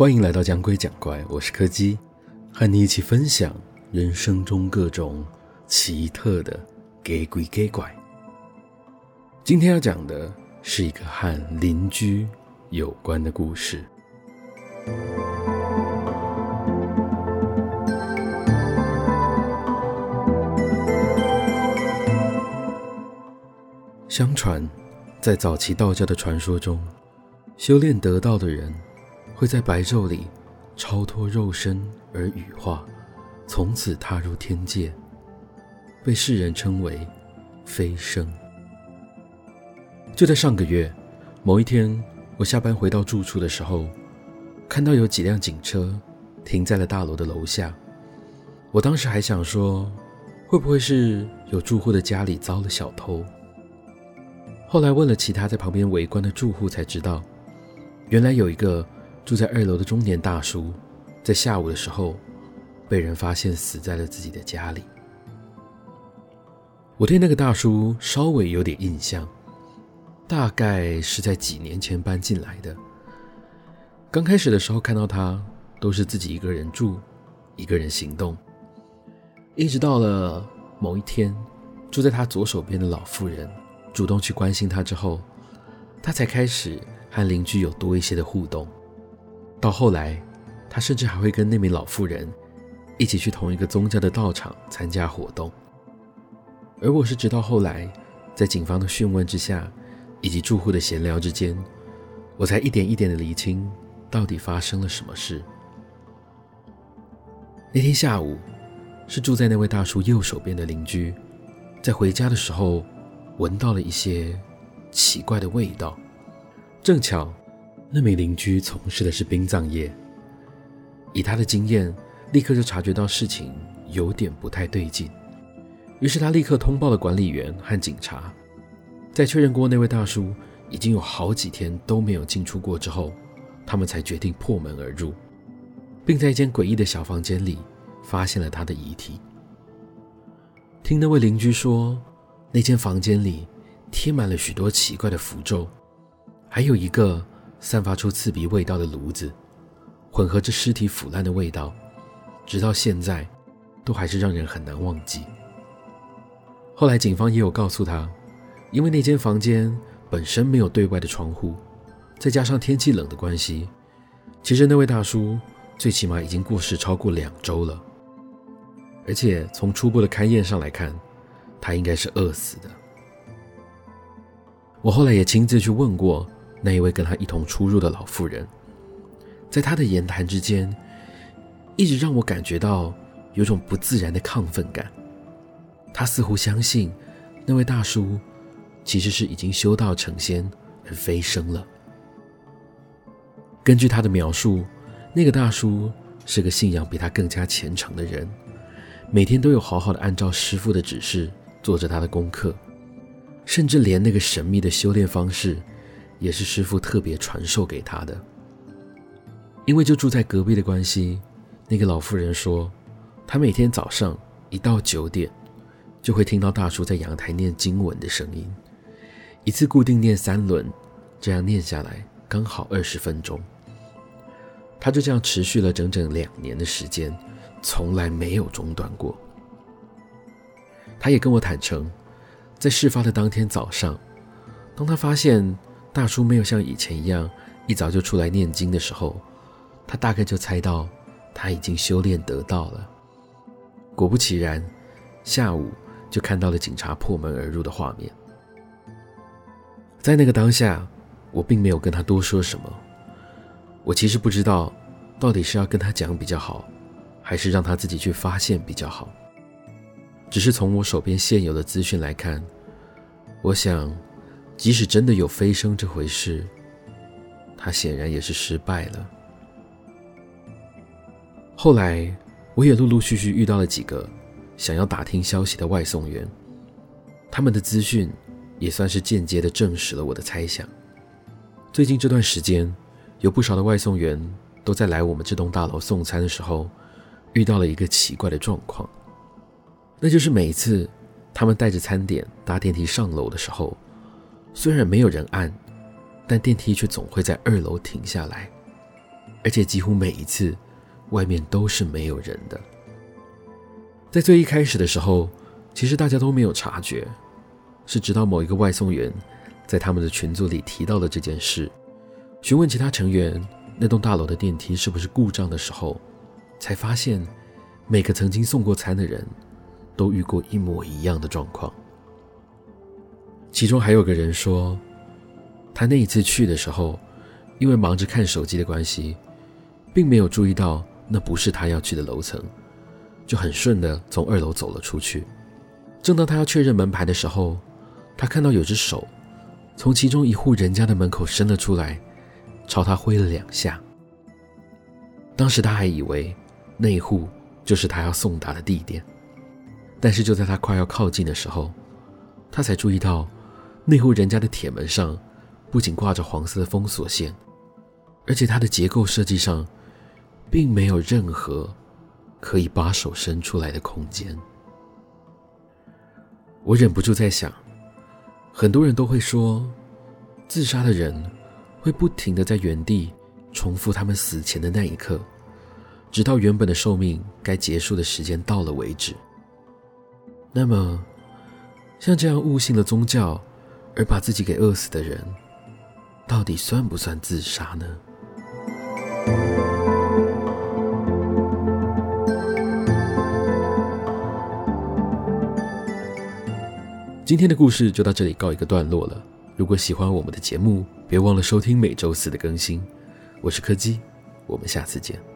欢迎来到讲鬼讲怪，我是柯基，和你一起分享人生中各种奇特的给鬼给怪。今天要讲的是一个和邻居有关的故事。相传，在早期道教的传说中，修炼得道的人。会在白昼里超脱肉身而羽化，从此踏入天界，被世人称为飞升。就在上个月某一天，我下班回到住处的时候，看到有几辆警车停在了大楼的楼下。我当时还想说，会不会是有住户的家里遭了小偷？后来问了其他在旁边围观的住户，才知道，原来有一个。住在二楼的中年大叔，在下午的时候被人发现死在了自己的家里。我对那个大叔稍微有点印象，大概是在几年前搬进来的。刚开始的时候看到他，都是自己一个人住，一个人行动。一直到了某一天，住在他左手边的老妇人主动去关心他之后，他才开始和邻居有多一些的互动。到后来，他甚至还会跟那名老妇人一起去同一个宗教的道场参加活动。而我是直到后来，在警方的讯问之下，以及住户的闲聊之间，我才一点一点的厘清到底发生了什么事。那天下午，是住在那位大叔右手边的邻居，在回家的时候闻到了一些奇怪的味道，正巧。那名邻居从事的是殡葬业，以他的经验，立刻就察觉到事情有点不太对劲，于是他立刻通报了管理员和警察。在确认过那位大叔已经有好几天都没有进出过之后，他们才决定破门而入，并在一间诡异的小房间里发现了他的遗体。听那位邻居说，那间房间里贴满了许多奇怪的符咒，还有一个。散发出刺鼻味道的炉子，混合着尸体腐烂的味道，直到现在，都还是让人很难忘记。后来警方也有告诉他，因为那间房间本身没有对外的窗户，再加上天气冷的关系，其实那位大叔最起码已经过世超过两周了，而且从初步的勘验上来看，他应该是饿死的。我后来也亲自去问过。那一位跟他一同出入的老妇人，在他的言谈之间，一直让我感觉到有种不自然的亢奋感。他似乎相信那位大叔其实是已经修道成仙而飞升了。根据他的描述，那个大叔是个信仰比他更加虔诚的人，每天都有好好的按照师父的指示做着他的功课，甚至连那个神秘的修炼方式。也是师傅特别传授给他的，因为就住在隔壁的关系，那个老妇人说，她每天早上一到九点，就会听到大叔在阳台念经文的声音，一次固定念三轮，这样念下来刚好二十分钟。他就这样持续了整整两年的时间，从来没有中断过。他也跟我坦诚，在事发的当天早上，当他发现。大叔没有像以前一样一早就出来念经的时候，他大概就猜到他已经修炼得道了。果不其然，下午就看到了警察破门而入的画面。在那个当下，我并没有跟他多说什么。我其实不知道到底是要跟他讲比较好，还是让他自己去发现比较好。只是从我手边现有的资讯来看，我想。即使真的有飞升这回事，他显然也是失败了。后来，我也陆陆续续遇到了几个想要打听消息的外送员，他们的资讯也算是间接的证实了我的猜想。最近这段时间，有不少的外送员都在来我们这栋大楼送餐的时候，遇到了一个奇怪的状况，那就是每次他们带着餐点搭电梯上楼的时候。虽然没有人按，但电梯却总会在二楼停下来。而且几乎每一次外面都是没有人的。在最一开始的时候，其实大家都没有察觉，是直到某一个外送员在他们的群组里提到了这件事，询问其他成员那栋大楼的电梯是不是故障的时候，才发现每个曾经送过餐的人都遇过一模一样的状况。其中还有个人说，他那一次去的时候，因为忙着看手机的关系，并没有注意到那不是他要去的楼层。就很顺的从二楼走了出去。正当他要确认门牌的时候，他看到有只手从其中一户人家的门口伸了出来，朝他挥了两下。当时他还以为那一户就是他要送达的地点，但是就在他快要靠近的时候，他才注意到那户人家的铁门上不仅挂着黄色的封锁线，而且它的结构设计上并没有任何。可以把手伸出来的空间，我忍不住在想，很多人都会说，自杀的人会不停地在原地重复他们死前的那一刻，直到原本的寿命该结束的时间到了为止。那么，像这样悟性的宗教而把自己给饿死的人，到底算不算自杀呢？今天的故事就到这里告一个段落了。如果喜欢我们的节目，别忘了收听每周四的更新。我是柯基，我们下次见。